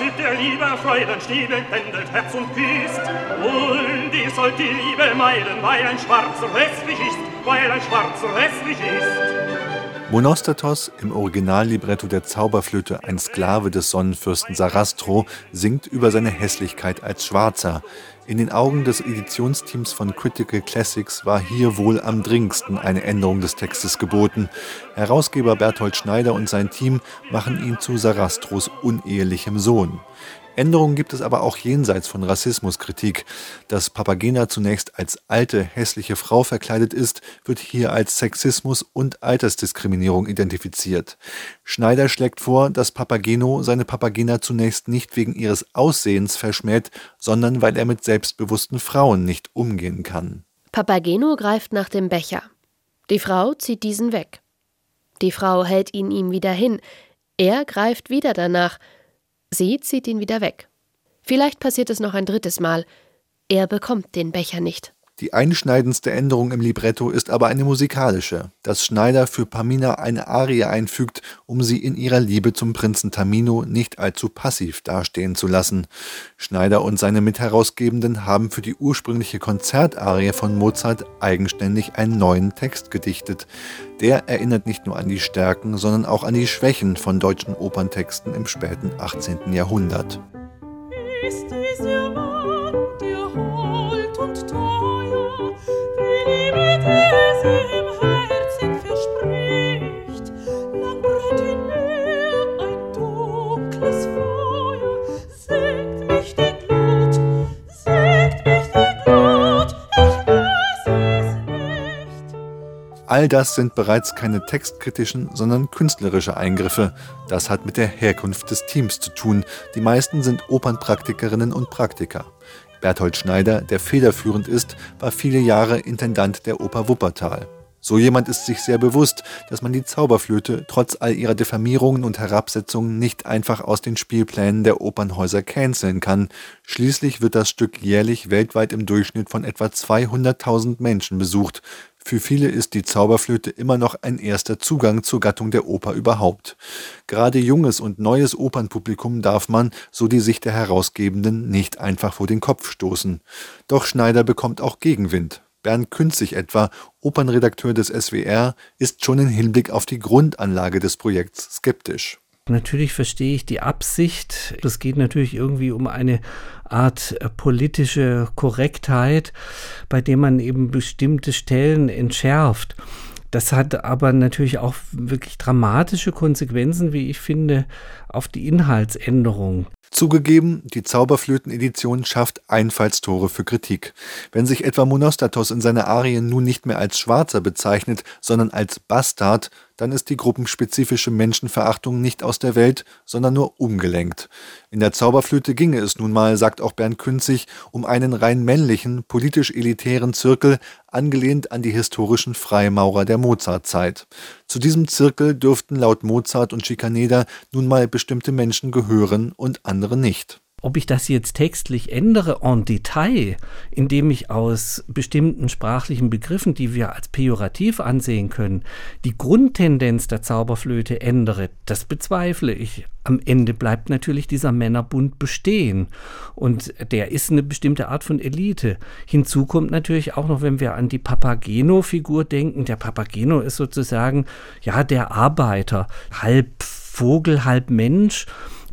schiebt der Liebe Freudenstiebel, pendelt Herz und küsst. Und ihr sollt die Liebe meiden, weil ein Schwarzer hässlich ist, weil ein Schwarzer hässlich ist. Monostatos, im Originallibretto der Zauberflöte, ein Sklave des Sonnenfürsten Sarastro, singt über seine Hässlichkeit als Schwarzer. In den Augen des Editionsteams von Critical Classics war hier wohl am dringendsten eine Änderung des Textes geboten. Herausgeber Berthold Schneider und sein Team machen ihn zu Sarastros unehelichem Sohn. Änderungen gibt es aber auch jenseits von Rassismuskritik. Dass Papagena zunächst als alte, hässliche Frau verkleidet ist, wird hier als Sexismus und Altersdiskriminierung identifiziert. Schneider schlägt vor, dass Papageno seine Papagena zunächst nicht wegen ihres Aussehens verschmäht, sondern weil er mit selbstbewussten Frauen nicht umgehen kann. Papageno greift nach dem Becher. Die Frau zieht diesen weg. Die Frau hält ihn ihm wieder hin. Er greift wieder danach. Sie zieht ihn wieder weg. Vielleicht passiert es noch ein drittes Mal. Er bekommt den Becher nicht. Die einschneidendste Änderung im Libretto ist aber eine musikalische, dass Schneider für Pamina eine Arie einfügt, um sie in ihrer Liebe zum Prinzen Tamino nicht allzu passiv dastehen zu lassen. Schneider und seine Mitherausgebenden haben für die ursprüngliche Konzertarie von Mozart eigenständig einen neuen Text gedichtet. Der erinnert nicht nur an die Stärken, sondern auch an die Schwächen von deutschen Operntexten im späten 18. Jahrhundert. Ist All das sind bereits keine textkritischen, sondern künstlerische Eingriffe. Das hat mit der Herkunft des Teams zu tun. Die meisten sind Opernpraktikerinnen und Praktiker. Berthold Schneider, der federführend ist, war viele Jahre Intendant der Oper Wuppertal. So jemand ist sich sehr bewusst, dass man die Zauberflöte trotz all ihrer Diffamierungen und Herabsetzungen nicht einfach aus den Spielplänen der Opernhäuser canceln kann. Schließlich wird das Stück jährlich weltweit im Durchschnitt von etwa 200.000 Menschen besucht. Für viele ist die Zauberflöte immer noch ein erster Zugang zur Gattung der Oper überhaupt. Gerade junges und neues Opernpublikum darf man, so die Sicht der Herausgebenden, nicht einfach vor den Kopf stoßen. Doch Schneider bekommt auch Gegenwind. Bernd Künzig etwa, Opernredakteur des SWR, ist schon im Hinblick auf die Grundanlage des Projekts skeptisch. Natürlich verstehe ich die Absicht. Es geht natürlich irgendwie um eine Art äh, politische Korrektheit, bei der man eben bestimmte Stellen entschärft. Das hat aber natürlich auch wirklich dramatische Konsequenzen, wie ich finde, auf die Inhaltsänderung. Zugegeben, die Zauberflöten-Edition schafft Einfallstore für Kritik. Wenn sich etwa Monostatos in seiner Arien nun nicht mehr als Schwarzer bezeichnet, sondern als Bastard, dann ist die gruppenspezifische Menschenverachtung nicht aus der Welt, sondern nur umgelenkt. In der Zauberflöte ginge es nun mal, sagt auch Bernd Künzig, um einen rein männlichen, politisch elitären Zirkel, angelehnt an die historischen Freimaurer der Mozartzeit. Zu diesem Zirkel dürften laut Mozart und Schikaneder nun mal bestimmte Menschen gehören und andere nicht. Ob ich das jetzt textlich ändere en Detail, indem ich aus bestimmten sprachlichen Begriffen, die wir als pejorativ ansehen können, die Grundtendenz der Zauberflöte ändere, das bezweifle ich. Am Ende bleibt natürlich dieser Männerbund bestehen und der ist eine bestimmte Art von Elite. Hinzu kommt natürlich auch noch, wenn wir an die Papageno-Figur denken, der Papageno ist sozusagen ja der Arbeiter, halb Vogel, halb Mensch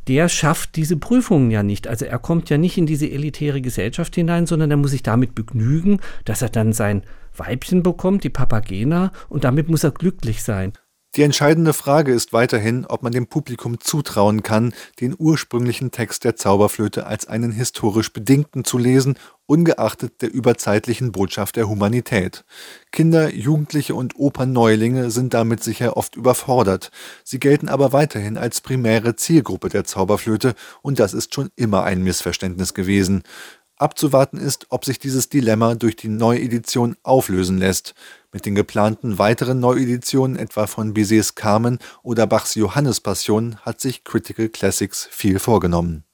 der schafft diese Prüfungen ja nicht. Also er kommt ja nicht in diese elitäre Gesellschaft hinein, sondern er muss sich damit begnügen, dass er dann sein Weibchen bekommt, die Papagena, und damit muss er glücklich sein. Die entscheidende Frage ist weiterhin, ob man dem Publikum zutrauen kann, den ursprünglichen Text der Zauberflöte als einen historisch bedingten zu lesen, ungeachtet der überzeitlichen Botschaft der Humanität. Kinder, Jugendliche und Opernneulinge sind damit sicher oft überfordert. Sie gelten aber weiterhin als primäre Zielgruppe der Zauberflöte und das ist schon immer ein Missverständnis gewesen. Abzuwarten ist, ob sich dieses Dilemma durch die Neuedition auflösen lässt. Mit den geplanten weiteren Neueditionen, etwa von Bizets Carmen oder Bachs Johannespassion, hat sich Critical Classics viel vorgenommen.